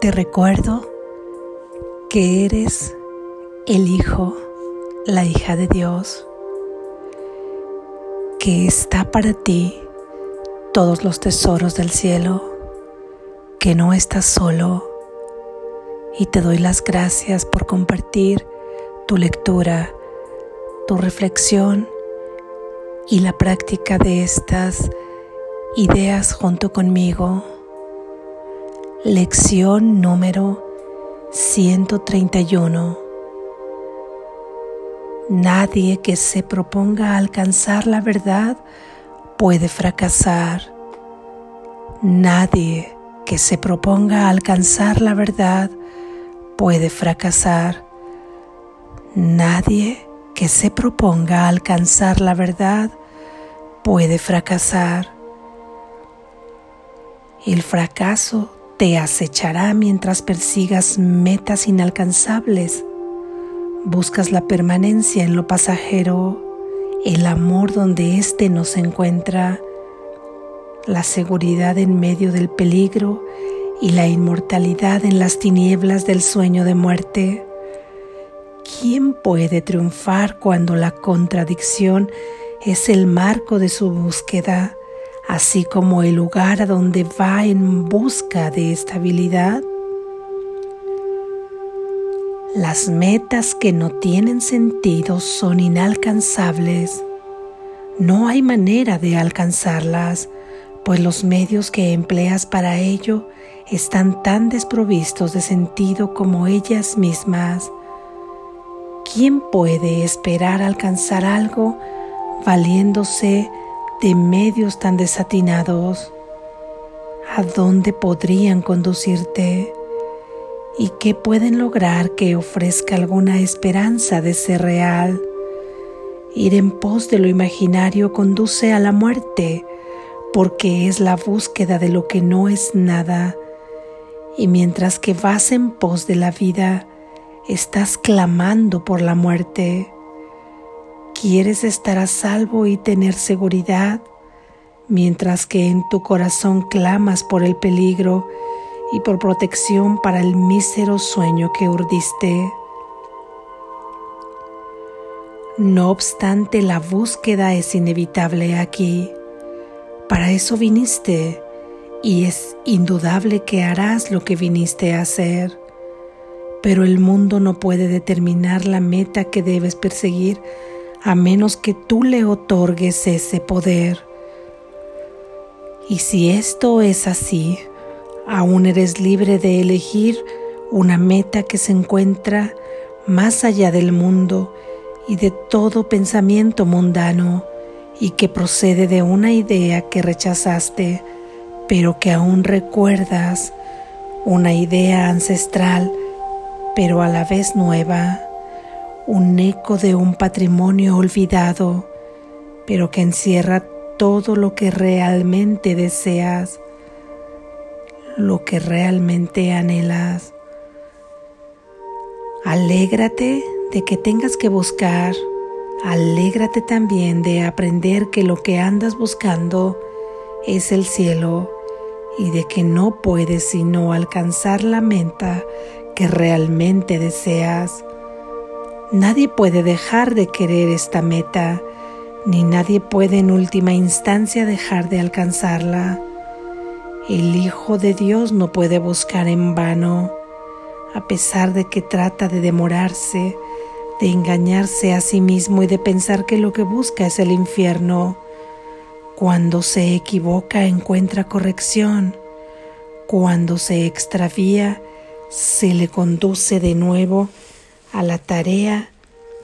Te recuerdo que eres el Hijo, la hija de Dios, que está para ti todos los tesoros del cielo, que no estás solo y te doy las gracias por compartir tu lectura, tu reflexión y la práctica de estas ideas junto conmigo. Lección número 131. Nadie que se proponga alcanzar la verdad puede fracasar. Nadie que se proponga alcanzar la verdad puede fracasar. Nadie que se proponga alcanzar la verdad puede fracasar. El fracaso te acechará mientras persigas metas inalcanzables. Buscas la permanencia en lo pasajero, el amor donde éste no se encuentra, la seguridad en medio del peligro y la inmortalidad en las tinieblas del sueño de muerte. ¿Quién puede triunfar cuando la contradicción es el marco de su búsqueda? Así como el lugar a donde va en busca de estabilidad. Las metas que no tienen sentido son inalcanzables. No hay manera de alcanzarlas, pues los medios que empleas para ello están tan desprovistos de sentido como ellas mismas. ¿Quién puede esperar alcanzar algo valiéndose de medios tan desatinados, ¿a dónde podrían conducirte? ¿Y qué pueden lograr que ofrezca alguna esperanza de ser real? Ir en pos de lo imaginario conduce a la muerte, porque es la búsqueda de lo que no es nada. Y mientras que vas en pos de la vida, estás clamando por la muerte. Quieres estar a salvo y tener seguridad, mientras que en tu corazón clamas por el peligro y por protección para el mísero sueño que urdiste. No obstante, la búsqueda es inevitable aquí. Para eso viniste y es indudable que harás lo que viniste a hacer. Pero el mundo no puede determinar la meta que debes perseguir a menos que tú le otorgues ese poder. Y si esto es así, aún eres libre de elegir una meta que se encuentra más allá del mundo y de todo pensamiento mundano y que procede de una idea que rechazaste, pero que aún recuerdas, una idea ancestral, pero a la vez nueva un eco de un patrimonio olvidado, pero que encierra todo lo que realmente deseas, lo que realmente anhelas. Alégrate de que tengas que buscar, alégrate también de aprender que lo que andas buscando es el cielo y de que no puedes sino alcanzar la meta que realmente deseas. Nadie puede dejar de querer esta meta, ni nadie puede en última instancia dejar de alcanzarla. El Hijo de Dios no puede buscar en vano, a pesar de que trata de demorarse, de engañarse a sí mismo y de pensar que lo que busca es el infierno. Cuando se equivoca encuentra corrección. Cuando se extravía, se le conduce de nuevo a la tarea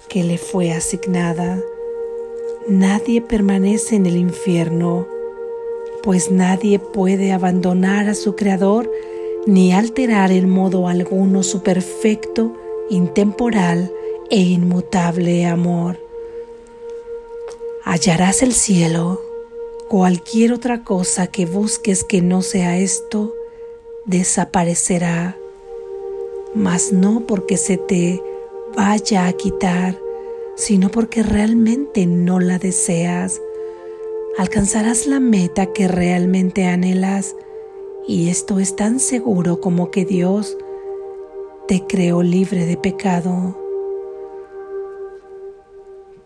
que le fue asignada. Nadie permanece en el infierno, pues nadie puede abandonar a su Creador ni alterar en modo alguno su perfecto, intemporal e inmutable amor. Hallarás el cielo, cualquier otra cosa que busques que no sea esto, desaparecerá, mas no porque se te vaya a quitar, sino porque realmente no la deseas. Alcanzarás la meta que realmente anhelas Y esto es tan seguro como que Dios te creó libre de pecado.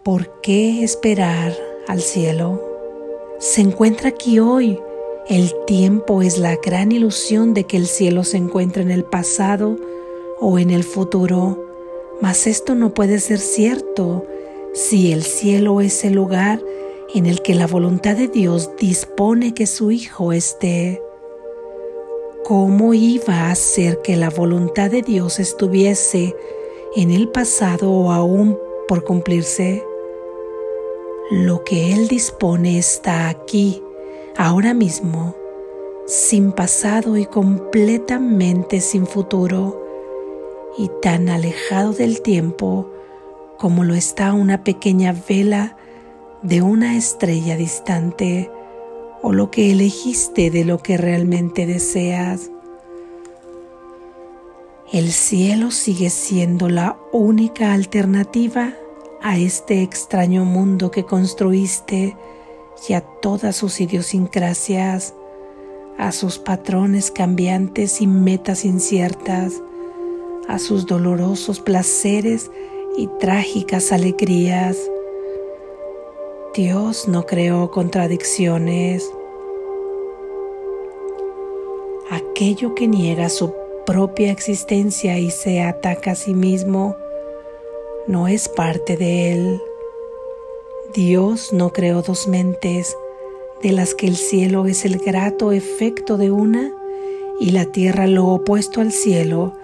¿Por qué esperar al cielo? Se encuentra aquí hoy. El tiempo es la gran ilusión de que el cielo se encuentra en el pasado o en el futuro, mas esto no puede ser cierto si el cielo es el lugar en el que la voluntad de Dios dispone que su Hijo esté. ¿Cómo iba a ser que la voluntad de Dios estuviese en el pasado o aún por cumplirse? Lo que Él dispone está aquí, ahora mismo, sin pasado y completamente sin futuro, y tan alejado del tiempo como lo está una pequeña vela de una estrella distante o lo que elegiste de lo que realmente deseas. El cielo sigue siendo la única alternativa a este extraño mundo que construiste y a todas sus idiosincrasias, a sus patrones cambiantes y metas inciertas, a sus dolorosos placeres y trágicas alegrías. Dios no creó contradicciones. Aquello que niega su propia existencia y se ataca a sí mismo no es parte de Él. Dios no creó dos mentes, de las que el cielo es el grato efecto de una y la tierra lo opuesto al cielo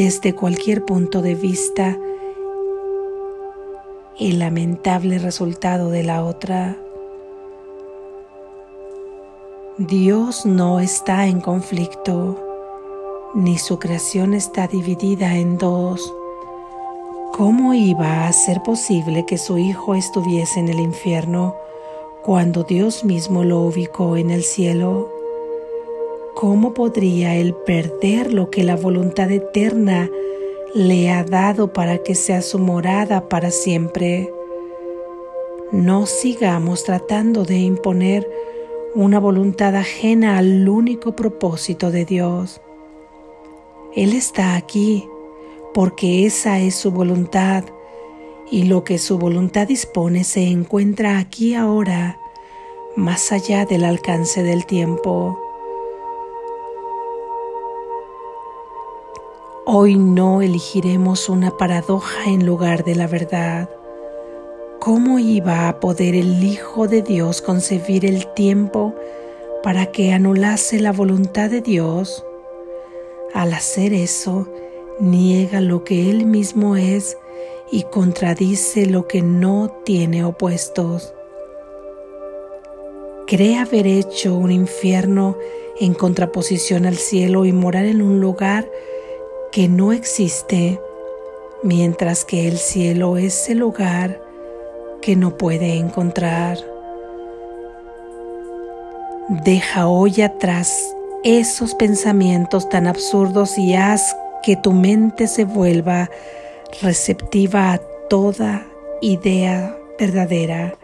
desde cualquier punto de vista, el lamentable resultado de la otra. Dios no está en conflicto, ni su creación está dividida en dos. ¿Cómo iba a ser posible que su hijo estuviese en el infierno cuando Dios mismo lo ubicó en el cielo? ¿Cómo podría él perder lo que la voluntad eterna le ha dado para que sea su morada para siempre? No sigamos tratando de imponer una voluntad ajena al único propósito de Dios. Él está aquí porque esa es su voluntad y lo que su voluntad dispone se encuentra aquí ahora, más allá del alcance del tiempo. Hoy no elegiremos una paradoja en lugar de la verdad. ¿Cómo iba a poder el Hijo de Dios concebir el tiempo para que anulase la voluntad de Dios? Al hacer eso, niega lo que él mismo es y contradice lo que no tiene opuestos. Cree haber hecho un infierno en contraposición al cielo y morar en un lugar que no existe, mientras que el cielo es el lugar que no puede encontrar. Deja hoy atrás esos pensamientos tan absurdos y haz que tu mente se vuelva receptiva a toda idea verdadera.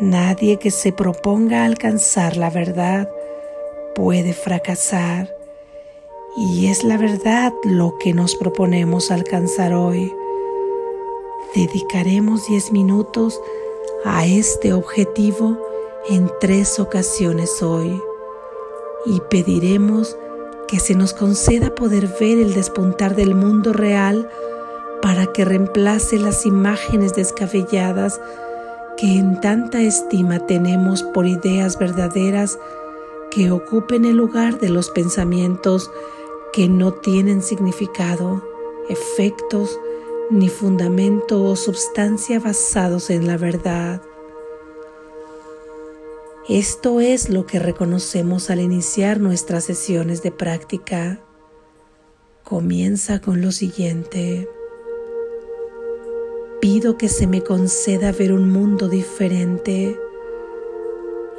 Nadie que se proponga alcanzar la verdad puede fracasar y es la verdad lo que nos proponemos alcanzar hoy. Dedicaremos 10 minutos a este objetivo en tres ocasiones hoy y pediremos que se nos conceda poder ver el despuntar del mundo real para que reemplace las imágenes descabelladas que en tanta estima tenemos por ideas verdaderas que ocupen el lugar de los pensamientos que no tienen significado, efectos, ni fundamento o substancia basados en la verdad. Esto es lo que reconocemos al iniciar nuestras sesiones de práctica. Comienza con lo siguiente. Pido que se me conceda ver un mundo diferente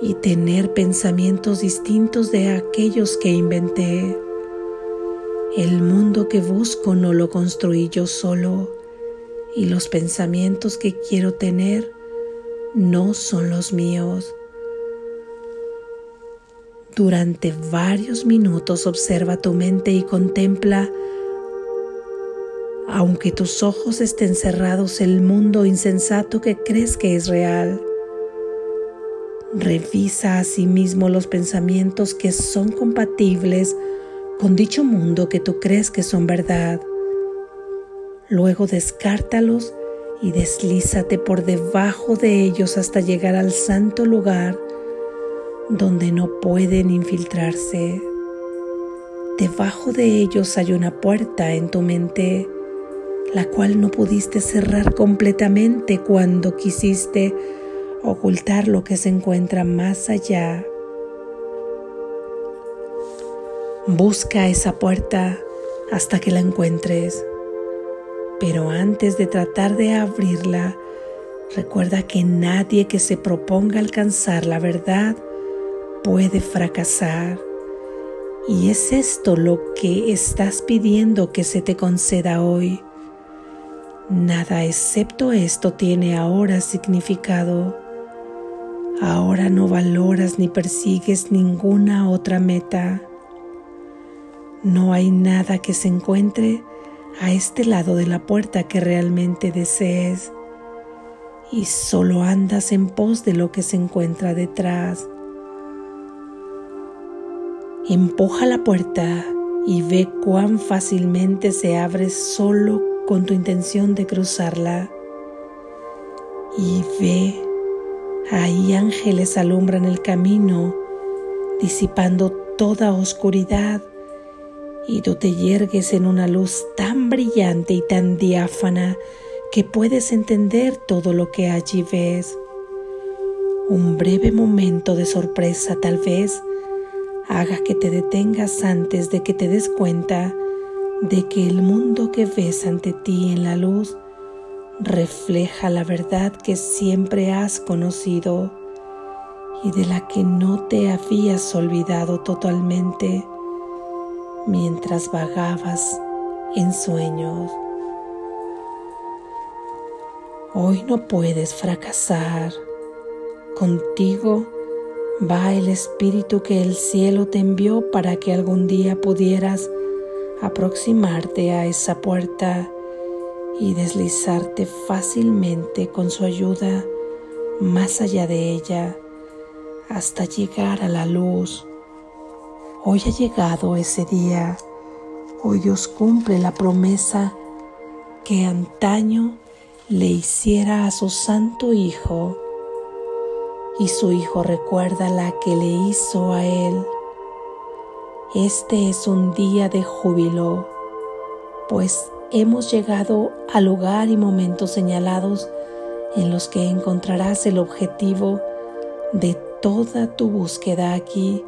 y tener pensamientos distintos de aquellos que inventé. El mundo que busco no lo construí yo solo y los pensamientos que quiero tener no son los míos Durante varios minutos observa tu mente y contempla, aunque tus ojos estén cerrados, el mundo insensato que crees que es real. Revisa a sí los pensamientos que son compatibles con dicho mundo que tú crees que son verdad. Luego descártalos y deslízate por debajo de ellos hasta llegar al santo lugar donde no pueden infiltrarse. Debajo de ellos hay una puerta en tu mente, la cual no pudiste cerrar completamente cuando quisiste ocultar lo que se encuentra más allá. Busca esa puerta hasta que la encuentres. Pero antes de tratar de abrirla, recuerda que nadie que se proponga alcanzar la verdad puede fracasar. Y es esto lo que estás pidiendo que se te conceda hoy. Nada excepto esto tiene ahora significado. Ahora no valoras ni persigues ninguna otra meta. No hay nada que se encuentre a este lado de la puerta que realmente desees y solo andas en pos de lo que se encuentra detrás. Empuja la puerta y ve cuán fácilmente se abre solo con tu intención de cruzarla. Y ve, ahí ángeles alumbran el camino, disipando toda oscuridad, y tú te yergues en una luz tan brillante y tan diáfana que puedes entender todo lo que allí ves. Un breve momento de sorpresa tal vez haga que te detengas antes de que te des cuenta de que el mundo que ves ante ti en la luz refleja la verdad que siempre has conocido y de la que no te habías olvidado totalmente mientras vagabas en sueños. Hoy no puedes fracasar. Contigo va el Espíritu que el cielo te envió para que algún día pudieras aproximarte a esa puerta y deslizarte fácilmente con su ayuda más allá de ella hasta llegar a la luz. Hoy ha llegado ese día. Hoy Dios cumple la promesa que antaño le hiciera a su santo Hijo y su hijo recuerda la que le hizo a él. Este es un día de júbilo, pues hemos llegado al lugar y momentos señalados en los que encontrarás el objetivo de toda tu búsqueda aquí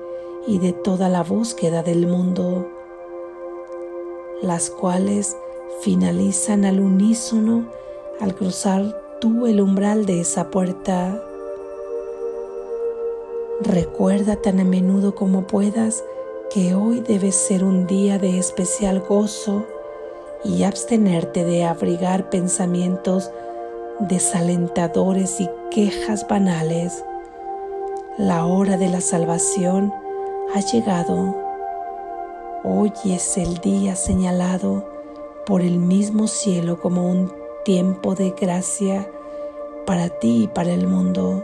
y de toda la búsqueda del mundo, las cuales finalizan al unísono al cruzar tú el umbral de esa puerta Recuerda tan a menudo como puedas que hoy debe ser un día de especial gozo y abstenerte de abrigar pensamientos desalentadores y quejas banales. La hora de la salvación ha llegado. Hoy es el día señalado por el mismo cielo como un tiempo de gracia para ti y para el mundo.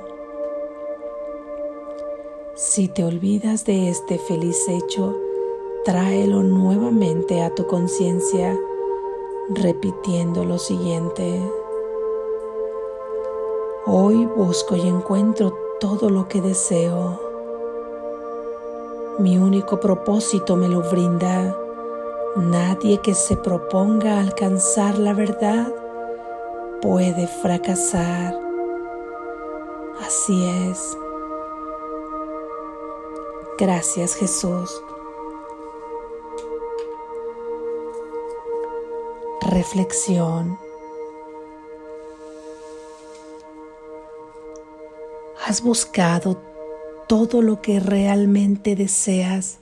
Si te olvidas de este feliz hecho, tráelo nuevamente a tu conciencia repitiendo lo siguiente. Hoy busco y encuentro todo lo que deseo. Mi único propósito me lo brinda. Nadie que se proponga alcanzar la verdad puede fracasar. Así es. Gracias Jesús. Reflexión. ¿Has buscado todo lo que realmente deseas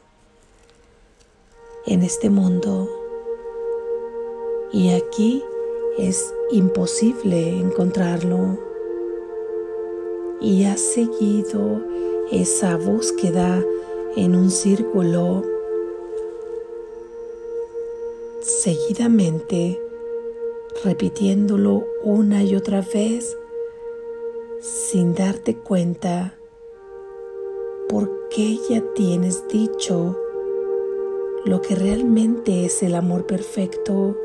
en este mundo? Y aquí es imposible encontrarlo. Y has seguido esa búsqueda en un círculo seguidamente, repitiéndolo una y otra vez sin darte cuenta qué ya tienes dicho lo que realmente es el amor perfecto.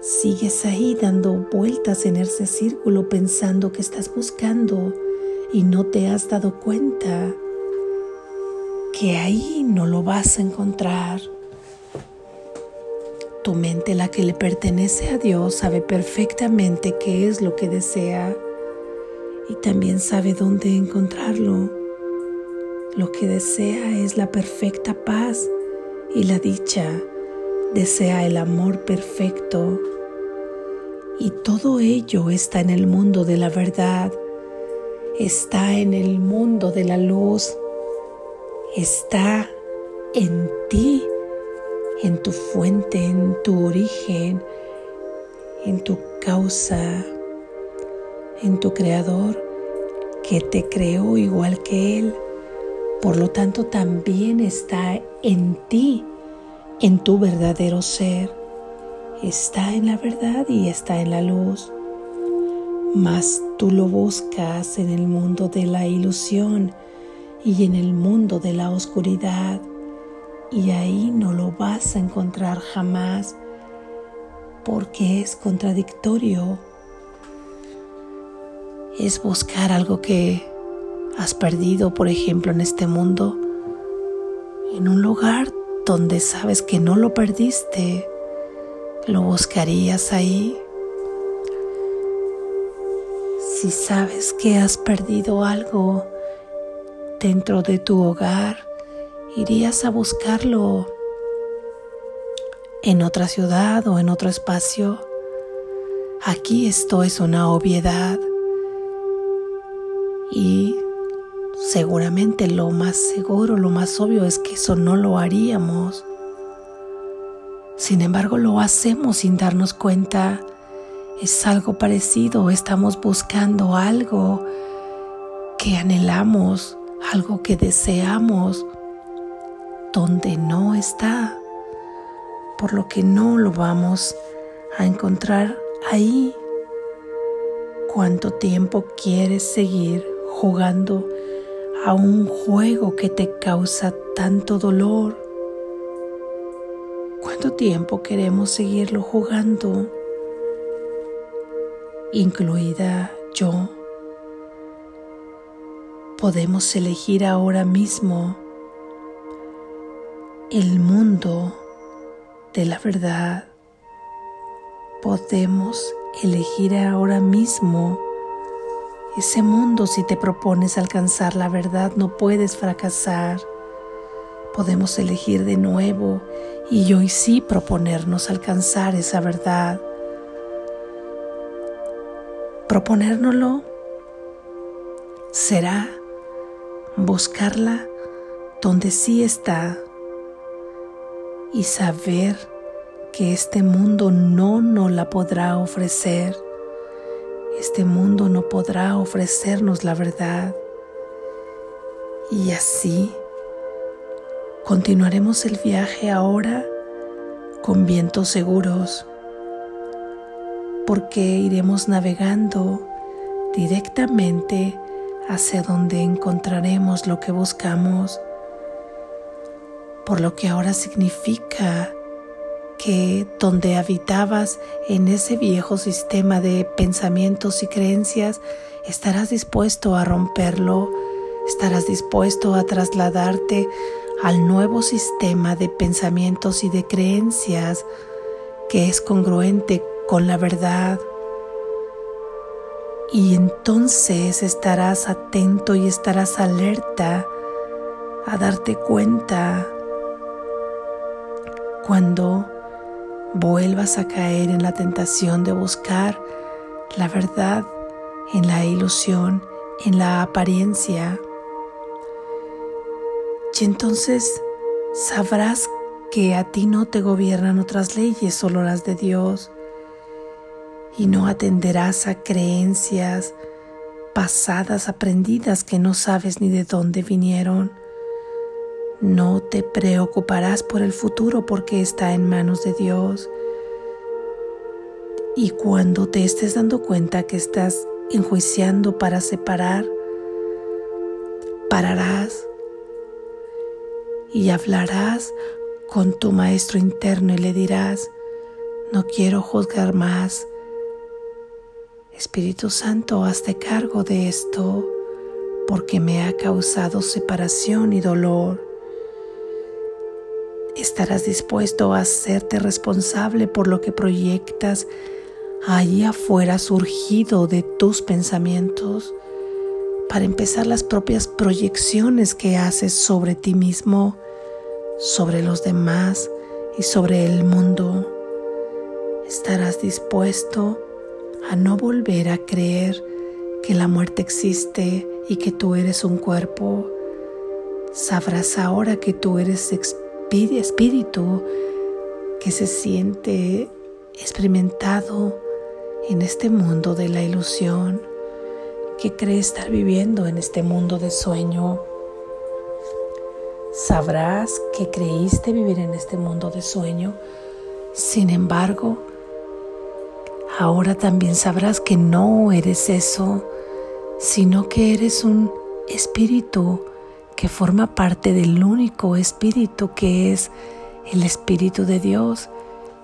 Sigues ahí dando vueltas en ese círculo pensando que estás buscando y no te has dado cuenta que ahí no lo vas a encontrar. Tu mente, la que le pertenece a Dios, sabe perfectamente qué es lo que desea y también sabe dónde encontrarlo. Lo que desea es la perfecta paz y la dicha. Desea el amor perfecto. Y todo ello está en el mundo de la verdad. Está en el mundo de la luz. Está en ti, en tu fuente, en tu origen, en tu causa, en tu creador que te creó igual que Él por lo tanto, también está en ti, en tu verdadero ser. Está en la verdad y está en la luz. Mas tú lo buscas en el mundo de la ilusión y en el mundo de la oscuridad. Y ahí no lo vas a encontrar jamás porque es contradictorio. Es buscar algo que has perdido, por ejemplo, en este mundo, en un lugar donde sabes que no lo perdiste, lo buscarías ahí. Si sabes que has perdido algo dentro de tu hogar, irías a buscarlo en otra ciudad o en otro espacio. Aquí esto es una obviedad y Seguramente lo más seguro, lo más obvio es que eso no lo haríamos. Sin embargo, lo hacemos sin darnos cuenta. Es algo parecido, estamos buscando algo que anhelamos, algo que deseamos, donde no está, por lo que no lo vamos a encontrar ahí. ¿Cuánto tiempo quieres seguir jugando a un juego que te causa tanto dolor? ¿Cuánto tiempo queremos seguirlo jugando? Incluida yo. Podemos elegir ahora mismo el mundo de la verdad. Podemos elegir ahora mismo ese mundo si te propones alcanzar la verdad no puedes fracasar. Podemos elegir de nuevo y hoy sí proponernos alcanzar esa verdad. Proponérnoslo será buscarla donde sí está y saber que este mundo no nos la podrá ofrecer este mundo no podrá ofrecernos la verdad. Y así continuaremos el viaje ahora con vientos seguros, porque iremos navegando directamente hacia donde encontraremos lo que buscamos, por lo que ahora significa que donde habitabas en ese viejo sistema de pensamientos y creencias, estarás dispuesto a romperlo, estarás dispuesto a trasladarte al nuevo sistema de pensamientos y de creencias que es congruente con la verdad. Y entonces estarás atento y estarás alerta a darte cuenta cuando vuelvas a caer en la tentación de buscar la verdad en la ilusión, en la apariencia. Y entonces sabrás que a ti no te gobiernan otras leyes, solo las de Dios, y no atenderás a creencias pasadas aprendidas que no sabes ni de dónde vinieron, No te preocuparás por el futuro porque está en manos de Dios. Y cuando te estés dando cuenta que estás enjuiciando para separar, pararás y hablarás con tu maestro interno y le dirás, no quiero juzgar más. Espíritu Santo, hazte cargo de esto porque me ha causado separación y dolor. Estarás dispuesto a hacerte responsable por lo que proyectas allí afuera surgido de tus pensamientos para empezar las propias proyecciones que haces sobre ti mismo, sobre los demás y sobre el mundo estarás dispuesto a no volver a creer que la muerte existe y que tú eres un cuerpo. Sabrás ahora que tú eres espíritu que se siente experimentado en este mundo de la ilusión, que cree estar viviendo en este mundo de sueño. Sabrás que creíste vivir en este mundo de sueño, sin embargo, ahora también sabrás que no eres eso, sino que eres un espíritu que forma parte del único espíritu que es el Espíritu de Dios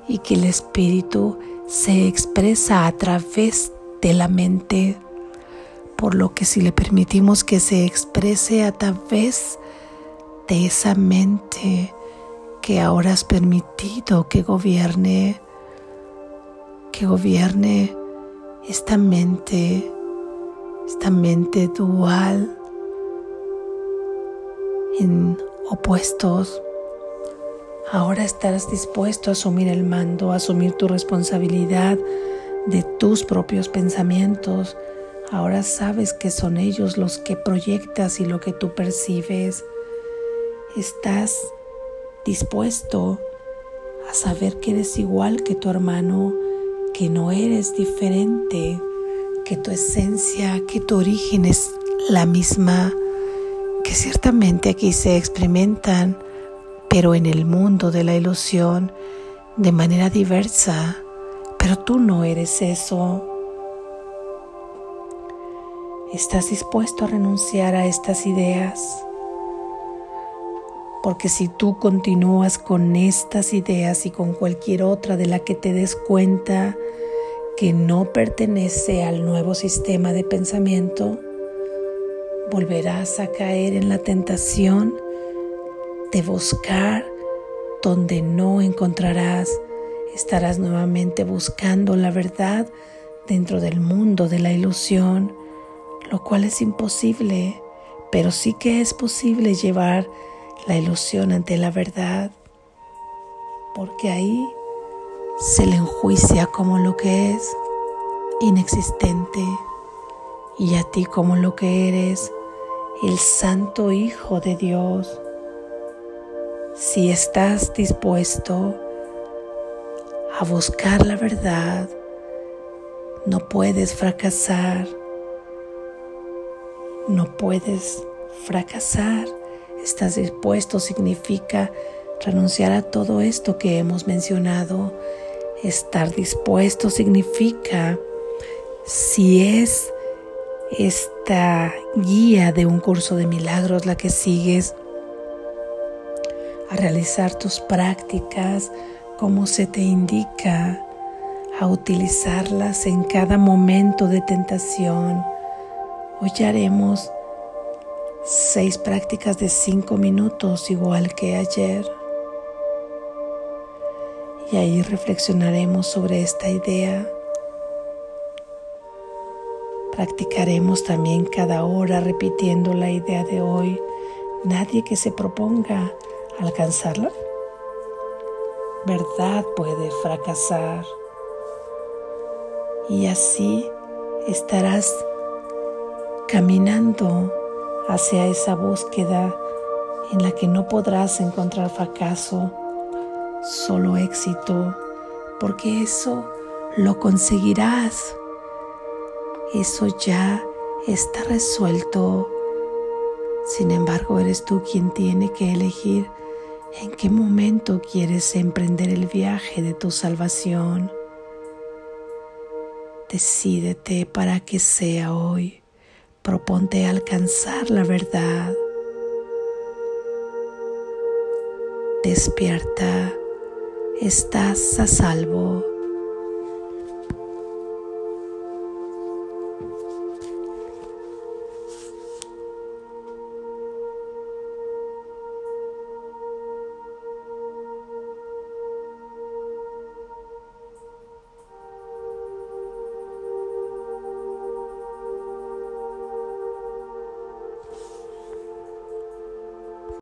y que el Espíritu se expresa a través de la mente, por lo que si le permitimos que se exprese a través de esa mente que ahora has permitido que gobierne, que gobierne esta mente, esta mente dual en opuestos. Ahora estarás dispuesto a asumir el mando, a asumir tu responsabilidad de tus propios pensamientos. Ahora sabes que son ellos los que proyectas y lo que tú percibes. Estás dispuesto a saber que eres igual que tu hermano, que no eres diferente, que tu esencia, que tu origen es la misma, que ciertamente aquí se experimentan, pero en el mundo de la ilusión de manera diversa, pero tú no eres eso. ¿Estás dispuesto a renunciar a estas ideas? Porque si tú continúas con estas ideas y con cualquier otra de la que te des cuenta que no pertenece al nuevo sistema de pensamiento, volverás a caer en la tentación de buscar donde no encontrarás. Estarás nuevamente buscando la verdad dentro del mundo de la ilusión, lo cual es imposible, pero sí que es posible llevar la ilusión ante la verdad, porque ahí se le enjuicia como lo que es inexistente y a ti como lo que eres, el Santo Hijo de Dios. Si estás dispuesto a buscar la verdad, no puedes fracasar, no puedes fracasar estás dispuesto significa renunciar a todo esto que hemos mencionado. Estar dispuesto significa si es esta guía de un curso de milagros la que sigues a realizar tus prácticas como se te indica, a utilizarlas en cada momento de tentación. Hoy haremos seis prácticas de cinco minutos igual que ayer. Y ahí reflexionaremos sobre esta idea. Practicaremos también cada hora repitiendo la idea de hoy. Nadie que se proponga alcanzarla, verdad puede fracasar. Y así estarás caminando hacia esa búsqueda en la que no podrás encontrar fracaso, solo éxito, porque eso lo conseguirás. Eso ya está resuelto Sin embargo, eres tú quien tiene que elegir en qué momento quieres emprender el viaje de tu salvación. Decídete para que sea hoy. Proponte alcanzar la verdad. Despierta, estás a salvo.